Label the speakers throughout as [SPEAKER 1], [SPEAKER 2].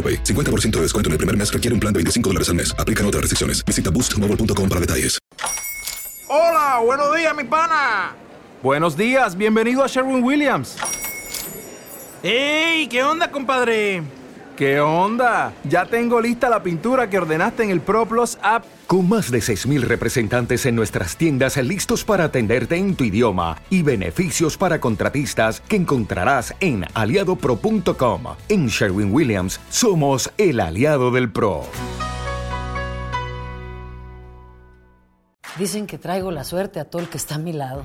[SPEAKER 1] AroPay. 50% de descuento en el primer mes requiere un plan de 25 dólares al mes. Aplican otras restricciones. Visita boostmobile.com para detalles.
[SPEAKER 2] Hola, buenos días, mi pana.
[SPEAKER 3] Buenos días, bienvenido a Sherwin Williams.
[SPEAKER 2] ¡Ey! ¿Qué onda, compadre?
[SPEAKER 3] ¿Qué onda? Ya tengo lista la pintura que ordenaste en el ProPlus app.
[SPEAKER 4] Con más de 6.000 representantes en nuestras tiendas listos para atenderte en tu idioma y beneficios para contratistas que encontrarás en aliadopro.com. En Sherwin Williams somos el aliado del PRO.
[SPEAKER 5] Dicen que traigo la suerte a todo el que está a mi lado.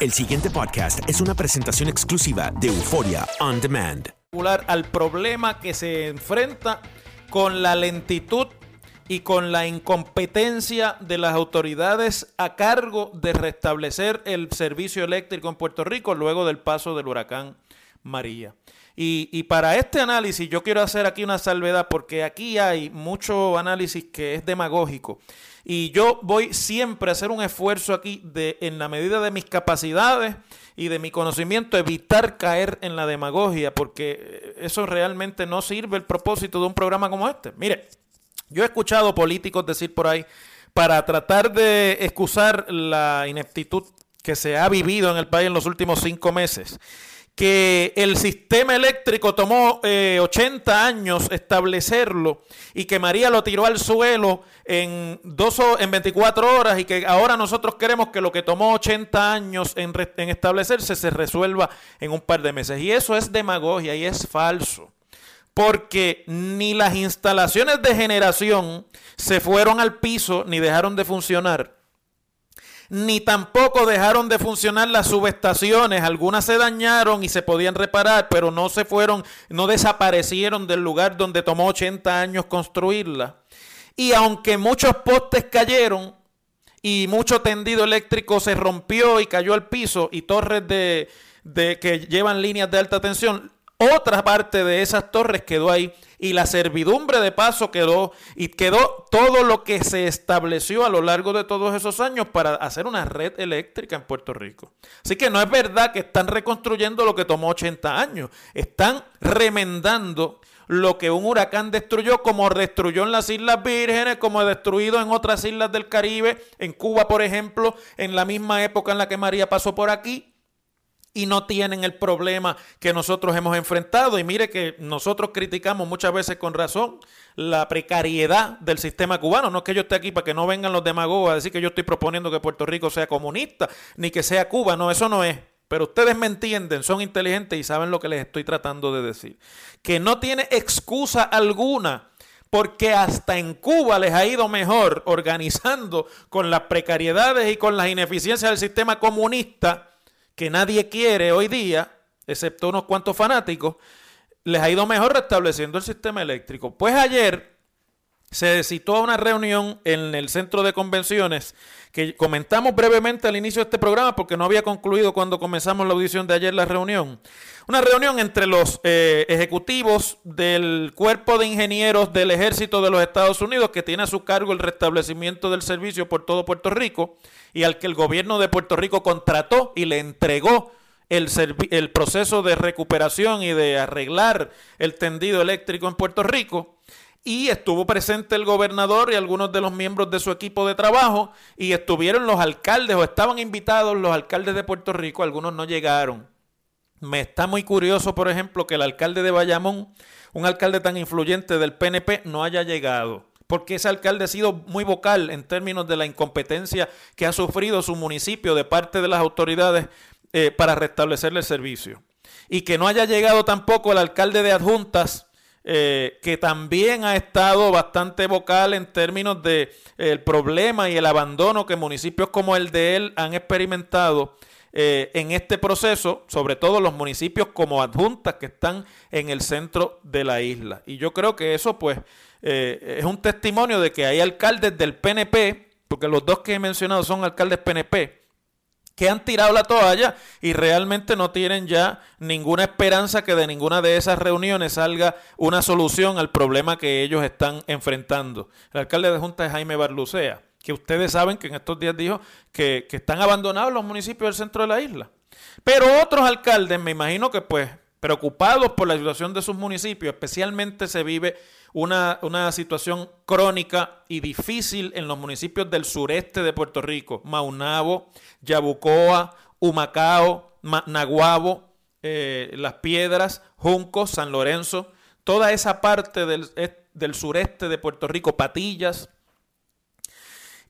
[SPEAKER 6] El siguiente podcast es una presentación exclusiva de Euforia On Demand.
[SPEAKER 7] Al problema que se enfrenta con la lentitud y con la incompetencia de las autoridades a cargo de restablecer el servicio eléctrico en Puerto Rico luego del paso del huracán María. Y, para este análisis yo quiero hacer aquí una salvedad porque aquí hay mucho análisis que es demagógico y yo voy siempre a hacer un esfuerzo aquí de, en la medida de mis capacidades y de mi conocimiento, evitar caer en la demagogia, porque eso realmente no sirve el propósito de un programa como este. Mire, yo he escuchado políticos decir por ahí, para tratar de excusar la ineptitud que se ha vivido en el país en los últimos cinco meses, que el sistema eléctrico tomó 80 eh, años establecerlo y que María lo tiró al suelo en, dos, en 24 horas y que ahora nosotros queremos que lo que tomó 80 años en establecerse se resuelva en un par de meses. Y eso es demagogia y es falso. Porque ni las instalaciones de generación se fueron al piso ni dejaron de funcionar ni tampoco dejaron de funcionar las subestaciones. Algunas se dañaron y se podían reparar, pero no se fueron, no desaparecieron del lugar donde tomó 80 años construirla. Y aunque muchos postes cayeron y mucho tendido eléctrico se rompió y cayó al piso y torres de, que llevan líneas de alta tensión, otra parte de esas torres quedó ahí y la servidumbre de paso quedó y quedó todo lo que se estableció a lo largo de todos esos años para hacer una red eléctrica en Puerto Rico. Así que no es verdad que están reconstruyendo lo que tomó 80 años, están remendando lo que un huracán destruyó, como destruyó en las Islas Vírgenes, como destruido en otras islas del Caribe, en Cuba, por ejemplo, en la misma época en la que María pasó por aquí y no tienen el problema que nosotros hemos enfrentado. Y mire que nosotros criticamos muchas veces con razón la precariedad del sistema cubano. No es que yo esté aquí para que no vengan los demagogos a decir que yo estoy proponiendo que Puerto Rico sea comunista, ni que sea Cuba. No, eso no es. Pero ustedes me entienden, son inteligentes y saben lo que les estoy tratando de decir. Que no tiene excusa alguna porque hasta en Cuba les ha ido mejor organizando con las precariedades y con las ineficiencias del sistema comunista que nadie quiere hoy día, excepto unos cuantos fanáticos, les ha ido mejor restableciendo el sistema eléctrico. Pues ayer se citó a una reunión en el centro de convenciones que comentamos brevemente al inicio de este programa porque no había concluido cuando comenzamos la audición de ayer la reunión. Una reunión entre los eh, ejecutivos del cuerpo de ingenieros del ejército de los Estados Unidos que tiene a su cargo el restablecimiento del servicio por todo Puerto Rico y al que el gobierno de Puerto Rico contrató y le entregó el, el proceso de recuperación y de arreglar el tendido eléctrico en Puerto Rico y estuvo presente el gobernador y algunos de los miembros de su equipo de trabajo y estuvieron los alcaldes o estaban invitados los alcaldes de Puerto Rico, algunos no llegaron. Me está muy curioso, por ejemplo, que el alcalde de Bayamón, un alcalde tan influyente del PNP, no haya llegado porque ese alcalde ha sido muy vocal en términos de la incompetencia que ha sufrido su municipio de parte de las autoridades eh, para restablecerle el servicio. Y que no haya llegado tampoco el alcalde de adjuntas eh, que también ha estado bastante vocal en términos de eh, el problema y el abandono que municipios como el de él han experimentado eh, en este proceso, sobre todo los municipios como adjuntas que están en el centro de la isla. Y yo creo que eso pues es un testimonio de que hay alcaldes del PNP, porque los dos que he mencionado son alcaldes PNP, que han tirado la toalla y realmente no tienen ya ninguna esperanza que de ninguna de esas reuniones salga una solución al problema que ellos están enfrentando. El alcalde de Junta es Jaime Barlucea, que ustedes saben que en estos días dijo que, que están abandonados los municipios del centro de la isla. Pero otros alcaldes, me imagino que pues preocupados por la situación de sus municipios, especialmente se vive una, una, crónica y difícil en los municipios del sureste de Puerto Rico, Maunabo, Yabucoa, Humacao, Naguabo, eh, Las Piedras, Junco, San Lorenzo, toda esa parte del, del sureste de Puerto Rico, Patillas,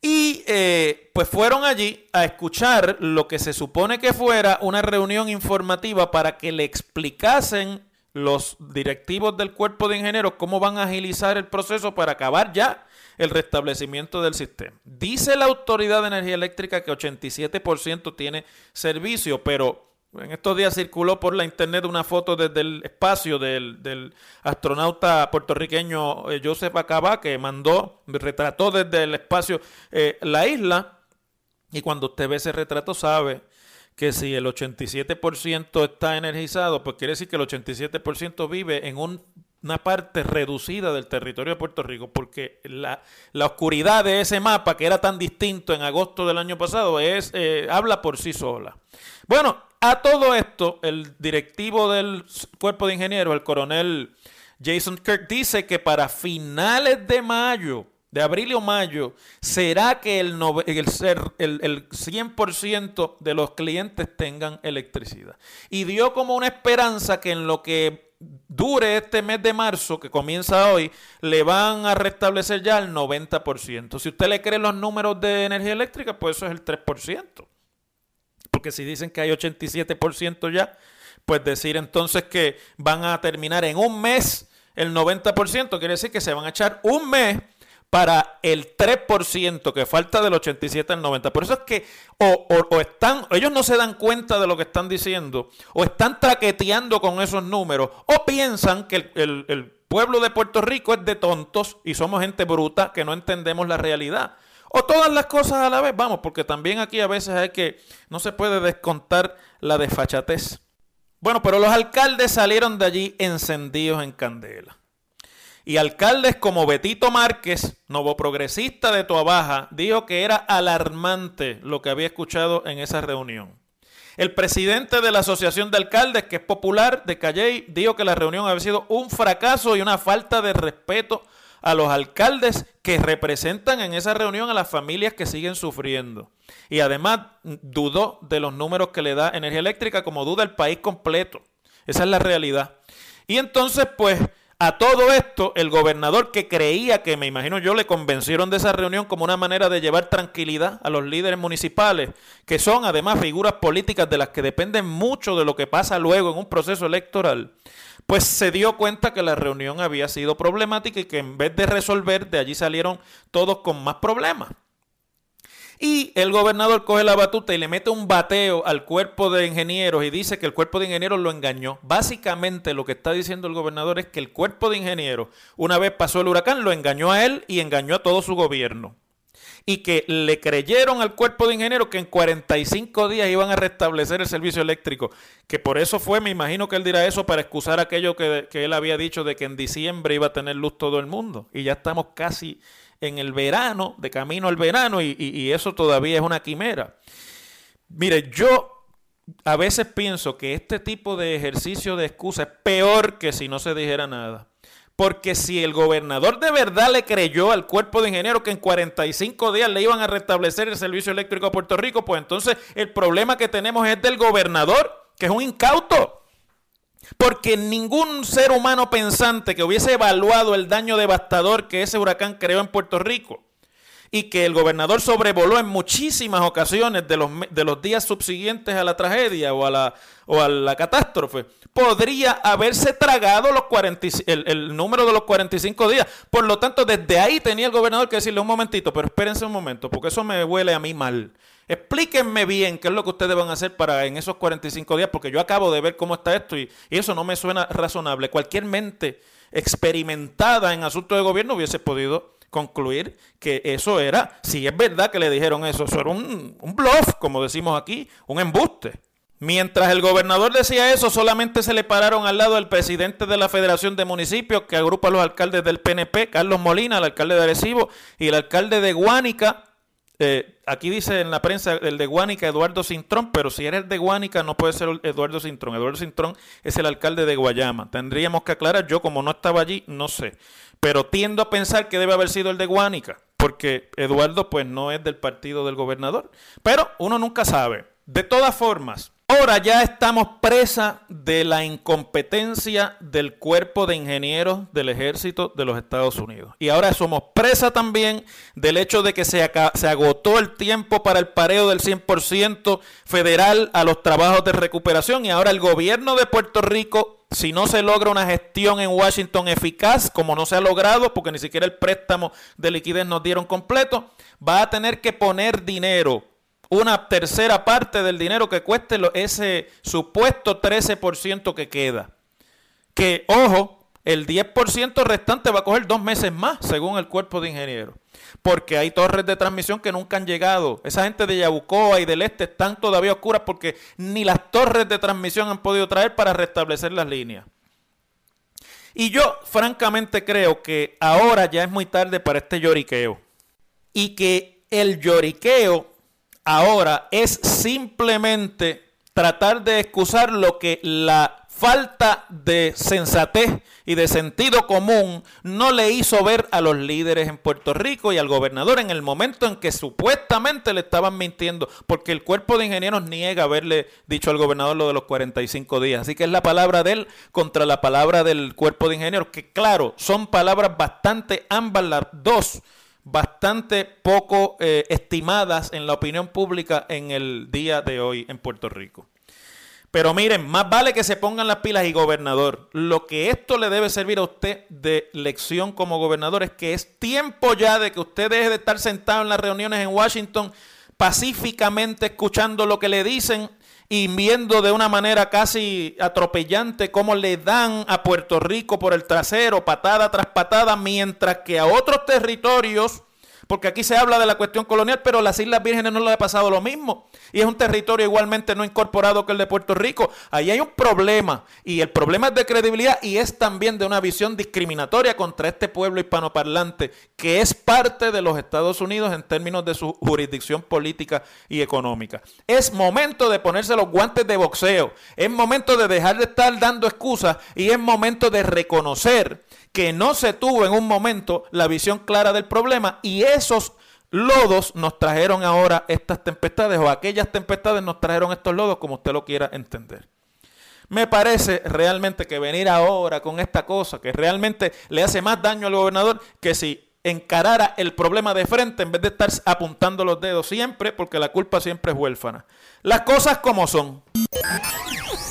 [SPEAKER 7] y eh, pues fueron allí a escuchar lo que se supone que fuera una reunión informativa para que le explicasen los directivos del cuerpo de ingenieros cómo van a agilizar el proceso para acabar ya el restablecimiento del sistema. Dice la Autoridad de Energía Eléctrica que 87% tiene servicio, pero en estos días circuló por la internet una foto desde el espacio del, astronauta puertorriqueño eh, Joseph Acaba que mandó, retrató desde el espacio eh, la isla. Y cuando usted ve ese retrato sabe que si el 87% está energizado, pues quiere decir que el 87% vive en una parte reducida del territorio de Puerto Rico, porque la, oscuridad de ese mapa, que era tan distinto en agosto del año pasado, es, eh, habla por sí sola. Bueno, a todo esto, el directivo del cuerpo de ingenieros, el coronel Jason Kirk, dice que para finales de mayo, de abril o mayo, será que el, el, el, el 100% de los clientes tengan electricidad. Y dio como una esperanza que en lo que dure este mes de marzo, que comienza hoy, le van a restablecer ya el 90%. Si usted le cree los números de energía eléctrica, pues eso es el 3%. Porque si dicen que hay 87% ya, pues decir entonces que van a terminar en un mes el 90%, quiere decir que se van a echar un mes para el 3% que falta del 87 al 90. Por eso es que o, están, ellos no se dan cuenta de lo que están diciendo, o están traqueteando con esos números, o piensan que el, el pueblo de Puerto Rico es de tontos y somos gente bruta que no entendemos la realidad. O todas las cosas a la vez, vamos, porque también aquí a veces hay que, no se puede descontar la desfachatez. Bueno, pero los alcaldes salieron de allí encendidos en candela. Y alcaldes como Betito Márquez, novo progresista de Toabaja, dijo que era alarmante lo que había escuchado en esa reunión. El presidente de la Asociación de Alcaldes, que es popular de Calley, dijo que la reunión había sido un fracaso y una falta de respeto a los alcaldes que representan en esa reunión a las familias que siguen sufriendo. Y además dudó de los números que le da energía eléctrica como duda el país completo. Esa es la realidad. Y entonces, pues, a todo esto, el gobernador que creía que, me imagino yo, le convencieron de esa reunión como una manera de llevar tranquilidad a los líderes municipales, que son además figuras políticas de las que dependen mucho de lo que pasa luego en un proceso electoral, pues se dio cuenta que la reunión había sido problemática y que en vez de resolver, de allí salieron todos con más problemas. Y el gobernador coge la batuta y le mete un bateo al cuerpo de ingenieros y dice que el cuerpo de ingenieros lo engañó. Básicamente lo que está diciendo el gobernador es que el cuerpo de ingenieros, una vez pasó el huracán, lo engañó a él y engañó a todo su gobierno. Y que le creyeron al cuerpo de ingenieros que en 45 días iban a restablecer el servicio eléctrico. Que por eso fue, me imagino que él dirá eso para excusar aquello que, él había dicho de que en diciembre iba a tener luz todo el mundo. Y ya estamos casi en el verano, de camino al verano, y, eso todavía es una quimera. Mire, yo a veces pienso que este tipo de ejercicio de excusa es peor que si no se dijera nada. Porque si el gobernador de verdad le creyó al cuerpo de ingenieros que en 45 días le iban a restablecer el servicio eléctrico a Puerto Rico, pues entonces el problema que tenemos es del gobernador, que es un incauto. Porque ningún ser humano pensante que hubiese evaluado el daño devastador que ese huracán creó en Puerto Rico y que el gobernador sobrevoló en muchísimas ocasiones de los, de los días subsiguientes a la tragedia o a la, o a la catástrofe, podría haberse tragado los el, el, número de los 45 días. Por lo tanto, desde ahí tenía el gobernador que decirle un momentito, pero espérense un momento, porque eso me huele a mí mal. Explíquenme bien qué es lo que ustedes van a hacer para en esos 45 días, porque yo acabo de ver cómo está esto y, eso no me suena razonable. Cualquier mente experimentada en asuntos de gobierno hubiese podido concluir que eso era, si es verdad que le dijeron eso, eso era un, un bluff, como decimos aquí, un embuste. Mientras el gobernador decía eso, solamente se le pararon al lado el presidente de la Federación de Municipios, que agrupa a los alcaldes del PNP, Carlos Molina, el alcalde de Arecibo, y el alcalde de Guánica, eh, aquí dice en la prensa el de Guánica, Eduardo Cintrón, pero si eres de Guánica no puede ser Eduardo Cintrón. Eduardo Cintrón es el alcalde de Guayama. Tendríamos que aclarar, yo como no estaba allí, no sé. Pero tiendo a pensar que debe haber sido el de Guánica, porque Eduardo pues no es del partido del gobernador. Pero uno nunca sabe. De todas formas, Ahora ya estamos presa de la incompetencia del cuerpo de ingenieros del ejército de los Estados Unidos. Y ahora somos presa también del hecho de que se, se agotó el tiempo para el pareo del 100% federal a los trabajos de recuperación. Y ahora el gobierno de Puerto Rico, si no se logra una gestión en Washington eficaz, como no se ha logrado, porque ni siquiera el préstamo de liquidez nos dieron completo, va a tener que poner dinero una tercera parte del dinero que cueste ese supuesto 13% que queda. Que, ojo, el 10% restante va a coger dos meses más, según el cuerpo de ingenieros. Porque hay torres de transmisión que nunca han llegado. Esa gente de Yabucoa y del este están todavía oscuras porque ni las torres de transmisión han podido traer para restablecer las líneas. Y yo francamente creo que ahora ya es muy tarde para este lloriqueo. Y que el lloriqueo ahora es simplemente tratar de excusar lo que la falta de sensatez y de sentido común no le hizo ver a los líderes en Puerto Rico y al gobernador en el momento en que supuestamente le estaban mintiendo, porque el cuerpo de ingenieros niega haberle dicho al gobernador lo de los 45 días. Así que es la palabra de él contra la palabra del cuerpo de ingenieros, que claro, son palabras bastante ambas las dos bastante poco eh, estimadas en la opinión pública en el día de hoy en Puerto Rico. Pero miren, más vale que se pongan las pilas y gobernador. Lo que esto le debe servir a usted de lección como gobernador es que es tiempo ya de que usted deje de estar sentado en las reuniones en Washington pacíficamente escuchando lo que le dicen y viendo de una manera casi atropellante cómo le dan a Puerto Rico por el trasero, patada tras patada, mientras que a otros territorios porque aquí se habla de la cuestión colonial, pero las Islas Vírgenes no le ha pasado lo mismo. Y es un territorio igualmente no incorporado que el de Puerto Rico. Ahí hay un problema. Y el problema es de credibilidad y es también de una visión discriminatoria contra este pueblo hispanoparlante, que es parte de los Estados Unidos en términos de su jurisdicción política y económica. Es momento de ponerse los guantes de boxeo. Es momento de dejar de estar dando excusas y es momento de reconocer que no se tuvo en un momento la visión clara del problema y esos lodos nos trajeron ahora estas tempestades o aquellas tempestades nos trajeron estos lodos como usted lo quiera entender. Me parece realmente que venir ahora con esta cosa que realmente le hace más daño al gobernador que si encarara el problema de frente en vez de estar apuntando los dedos siempre porque la culpa siempre es huérfana. Las cosas como son.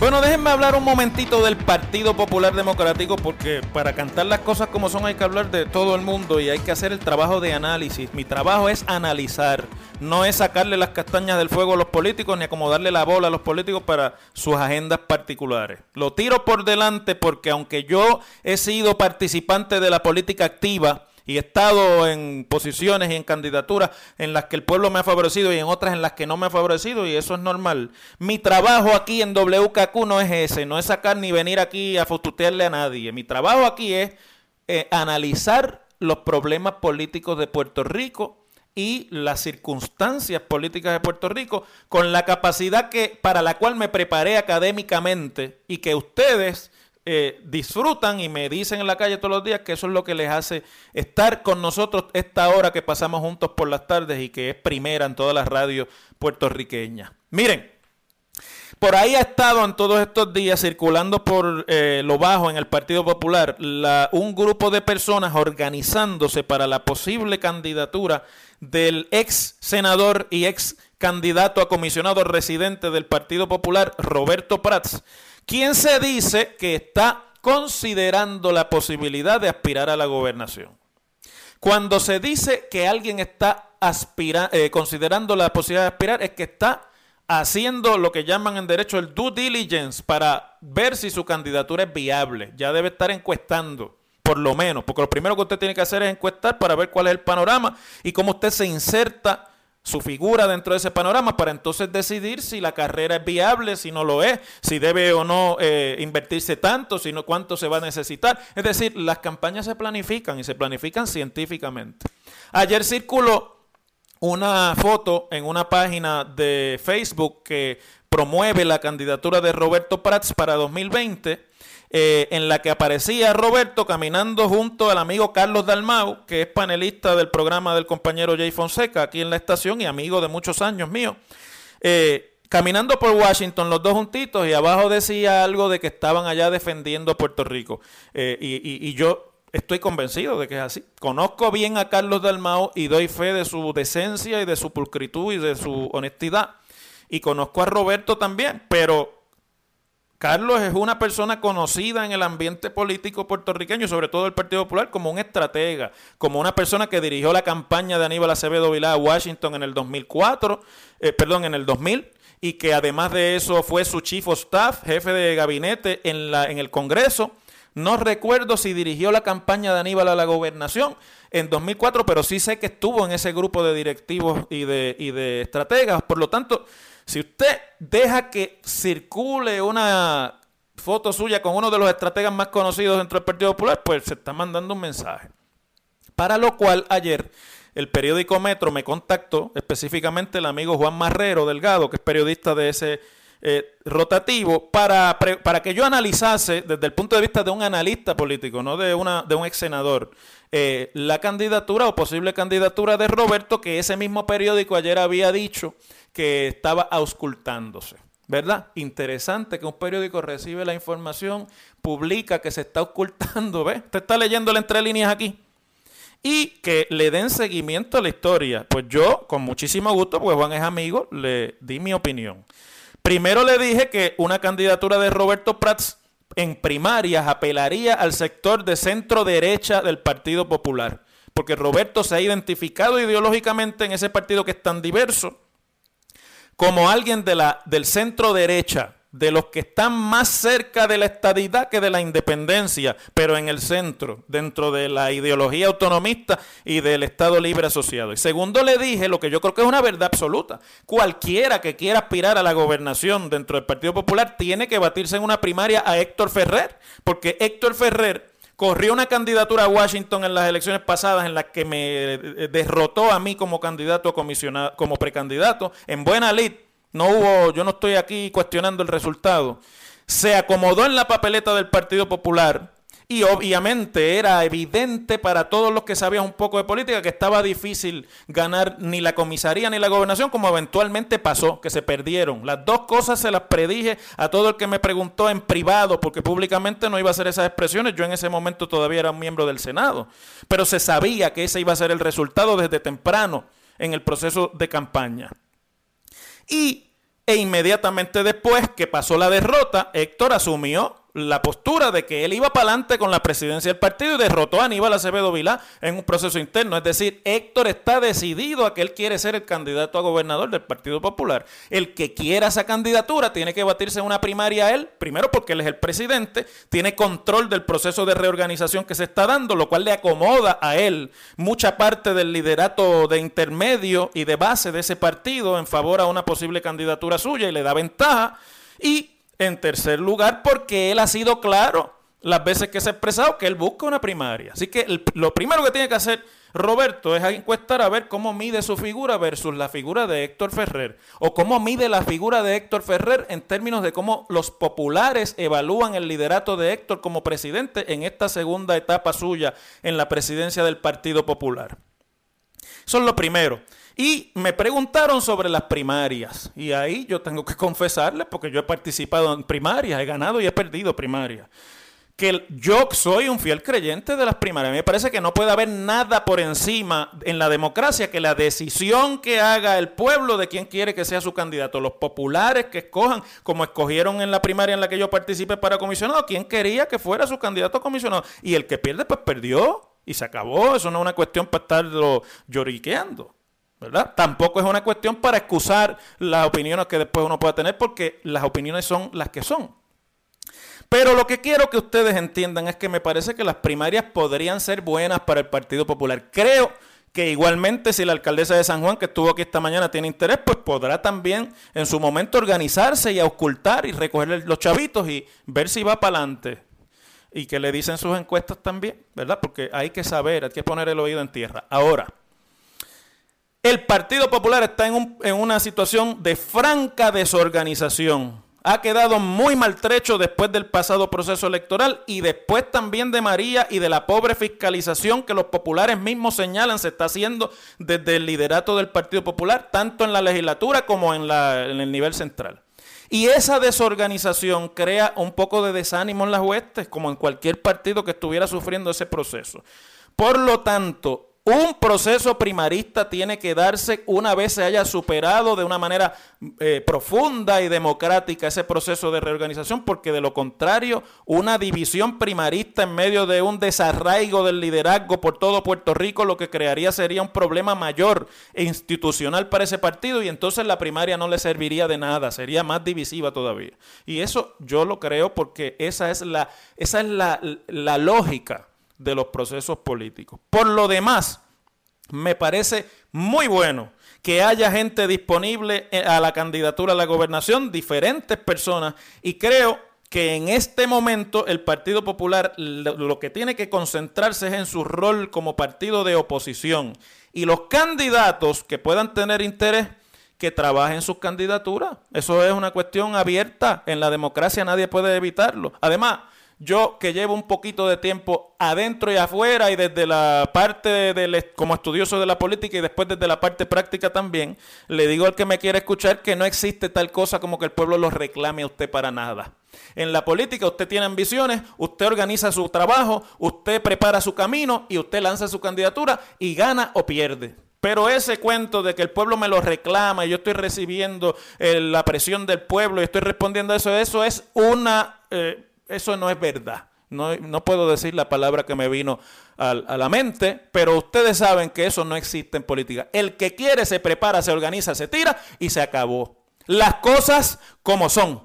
[SPEAKER 7] Bueno, déjenme hablar un momentito del Partido Popular Democrático porque para cantar las cosas como son hay que hablar de todo el mundo y hay que hacer el trabajo de análisis. Mi trabajo es analizar, no es sacarle las castañas del fuego a los políticos ni acomodarle la bola a los políticos para sus agendas particulares. Lo tiro por delante porque aunque yo he sido participante de la política activa, y he estado en posiciones y en candidaturas en las que el pueblo me ha favorecido y en otras en las que no me ha favorecido y eso es normal. Mi trabajo aquí en WKQ no es ese, no es sacar ni venir aquí a fututearle a nadie. Mi trabajo aquí es eh, analizar los problemas políticos de Puerto Rico y las circunstancias políticas de Puerto Rico con la capacidad que para la cual me preparé académicamente y que ustedes eh, disfrutan y me dicen en la calle todos los días que eso es lo que les hace estar con nosotros esta hora que pasamos juntos por las tardes y que es primera en todas las radios puertorriqueñas. Miren, por ahí ha estado en todos estos días circulando por eh, lo bajo en el Partido Popular un grupo de personas organizándose para la posible candidatura del ex senador y ex candidato a comisionado residente del Partido Popular, Roberto Prats ¿Quién se dice que está considerando la posibilidad de aspirar a la gobernación. Cuando se dice que alguien está eh, considerando la posibilidad de aspirar, es que está haciendo lo que llaman en derecho el due diligence para ver si su candidatura es viable. Ya debe estar encuestando, por lo menos, porque lo primero que usted tiene que hacer es encuestar para ver cuál es el panorama y cómo usted se inserta su figura dentro de ese panorama para entonces decidir si la carrera es viable, si no lo es, si debe o no eh, invertirse tanto, si no cuánto se va a necesitar. Es decir, las campañas se planifican y se planifican científicamente. Ayer circuló una foto en una página de Facebook que promueve la candidatura de Roberto Prats para 2020 eh, en la que aparecía Roberto caminando junto al amigo Carlos Dalmau, que es panelista del programa del compañero Jay Fonseca aquí en la estación y amigo de muchos años mío. Eh, caminando por Washington, los dos juntitos, y abajo decía algo de que estaban allá defendiendo a Puerto Rico. Eh, y, y, yo estoy convencido de que es así. Conozco bien a Carlos Dalmau y doy fe de su decencia y de su pulcritud y de su honestidad. Y conozco a Roberto también, pero Carlos es una persona conocida en el ambiente político puertorriqueño, sobre todo el Partido Popular, como un estratega, como una persona que dirigió la campaña de Aníbal Acevedo Vilá a Washington en el 2004, eh, perdón, en el 2000, y que además de eso fue su chief of staff, jefe de gabinete en, la, en el Congreso. No recuerdo si dirigió la campaña de Aníbal a la gobernación en 2004, pero sí sé que estuvo en ese grupo de directivos y de, y de estrategas. Por lo tanto, si usted deja que circule una foto suya con uno de los estrategas más conocidos dentro del Partido Popular, pues se está mandando un mensaje. Para lo cual ayer el periódico Metro me contactó, específicamente el amigo Juan Marrero Delgado, que es periodista de ese eh, rotativo, para, para que yo analizase desde el punto de vista de un analista político, no de, una, de un ex senador, eh, la candidatura o posible candidatura de Roberto, que ese mismo periódico ayer había dicho que estaba auscultándose. ¿Verdad? Interesante que un periódico recibe la información, publica que se está ocultando, ¿ves? Usted está leyendo entre líneas aquí. Y que le den seguimiento a la historia. Pues yo, con muchísimo gusto, pues Juan es amigo, le di mi opinión. Primero le dije que una candidatura de Roberto Prats en primarias apelaría al sector de centro derecha del Partido Popular. Porque Roberto se ha identificado ideológicamente en ese partido que es tan diverso como alguien de la, del centro derecha, de los que están más cerca de la estadidad que de la independencia, pero en el centro, dentro de la ideología autonomista y del Estado Libre Asociado. Y segundo le dije lo que yo creo que es una verdad absoluta. Cualquiera que quiera aspirar a la gobernación dentro del Partido Popular tiene que batirse en una primaria a Héctor Ferrer, porque Héctor Ferrer corrió una candidatura a Washington en las elecciones pasadas en las que me eh, derrotó a mí como candidato comisionado, como precandidato, en buena lid. No hubo, yo no estoy aquí cuestionando el resultado. Se acomodó en la papeleta del Partido Popular Y obviamente era evidente para todos los que sabían un poco de política que estaba difícil ganar ni la comisaría ni la gobernación, como eventualmente pasó, que se perdieron. Las dos cosas se las predije a todo el que me preguntó en privado, porque públicamente no iba a hacer esas expresiones. Yo en ese momento todavía era un miembro del Senado. Pero se sabía que ese iba a ser el resultado desde temprano en el proceso de campaña. Y e inmediatamente después que pasó la derrota, Héctor asumió la postura de que él iba para adelante con la presidencia del partido y derrotó a Aníbal Acevedo Vilá en un proceso interno. Es decir, Héctor está decidido a que él quiere ser el candidato a gobernador del Partido Popular. El que quiera esa candidatura tiene que batirse en una primaria a él, primero porque él es el presidente, tiene control del proceso de reorganización que se está dando, lo cual le acomoda a él mucha parte del liderato de intermedio y de base de ese partido en favor a una posible candidatura suya y le da ventaja. Y en tercer lugar, porque él ha sido claro las veces que se ha expresado que él busca una primaria. Así que lo primero que tiene que hacer Roberto es encuestar a ver cómo mide su figura versus la figura de Héctor Ferrer. O cómo mide la figura de Héctor Ferrer en términos de cómo los populares evalúan el liderato de Héctor como presidente en esta segunda etapa suya en la presidencia del Partido Popular. Eso es lo primero. Y me preguntaron sobre las primarias. Y ahí yo tengo que confesarles, porque yo he participado en primarias, he ganado y he perdido primarias. Que yo soy un fiel creyente de las primarias. me parece que no puede haber nada por encima en la democracia que la decisión que haga el pueblo de quién quiere que sea su candidato. Los populares que escojan, como escogieron en la primaria en la que yo participé para comisionado, quién quería que fuera su candidato a comisionado. Y el que pierde, pues perdió. Y se acabó. Eso no es una cuestión para estarlo lloriqueando. Tampoco es una cuestión para excusar las opiniones que después uno pueda tener porque las opiniones son las que son. Pero lo que quiero que ustedes entiendan es que me parece que las primarias podrían ser buenas para el Partido Popular. Creo que igualmente si la alcaldesa de San Juan, que estuvo aquí esta mañana, tiene interés, pues podrá también en su momento organizarse y ocultar y recoger los chavitos y ver si va para adelante. Y que le dicen sus encuestas también, ¿verdad? Porque hay que saber, hay que poner el oído en tierra. Ahora, el Partido Popular está en, una situación de franca desorganización. Ha quedado muy maltrecho después del pasado proceso electoral y después también de María y de la pobre fiscalización que los populares mismos señalan se está haciendo desde el liderato del Partido Popular, tanto en la legislatura como en, en el nivel central. Y esa desorganización crea un poco de desánimo en las huestes, como en cualquier partido que estuviera sufriendo ese proceso. Por lo tanto, un proceso primarista tiene que darse una vez se haya superado de una manera eh, profunda y democrática ese proceso de reorganización, porque de lo contrario, una división primarista en medio de un desarraigo del liderazgo por todo Puerto Rico, lo que crearía sería un problema mayor e institucional para ese partido y entonces la primaria no le serviría de nada, sería más divisiva todavía. Y eso yo lo creo porque esa es la, esa es la, la lógica de los procesos políticos. Por lo demás, me parece muy bueno que haya gente disponible eh, a la candidatura a la gobernación, diferentes personas, y creo que en este momento el Partido Popular lo que tiene que concentrarse es en su rol como partido de oposición. Y los candidatos que puedan tener interés, que trabajen sus candidaturas. Eso es una cuestión abierta. En la democracia nadie puede evitarlo. Además, yo que llevo un poquito de tiempo adentro y afuera y desde la parte del, como estudioso de la política y después desde la parte práctica también, le digo al que me quiere escuchar que no existe tal cosa como que el pueblo lo reclame a usted para nada. En la política usted tiene ambiciones, usted organiza su trabajo, usted prepara su camino y usted lanza su candidatura y gana o pierde. Pero ese cuento de que el pueblo me lo reclama y yo estoy recibiendo eh, la presión del pueblo y estoy respondiendo a eso, eso es una... Eh, eso no es verdad. No, puedo decir la palabra que me vino a, a, la mente, pero ustedes saben que eso no existe en política. El que quiere se prepara, se organiza, se tira y se acabó. Las cosas como son.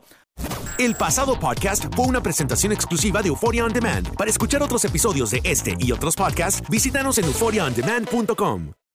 [SPEAKER 6] El pasado podcast fue una presentación exclusiva de Euphoria On Demand. Para escuchar otros episodios de este y otros podcasts, visítanos en euphoriaondemand.com.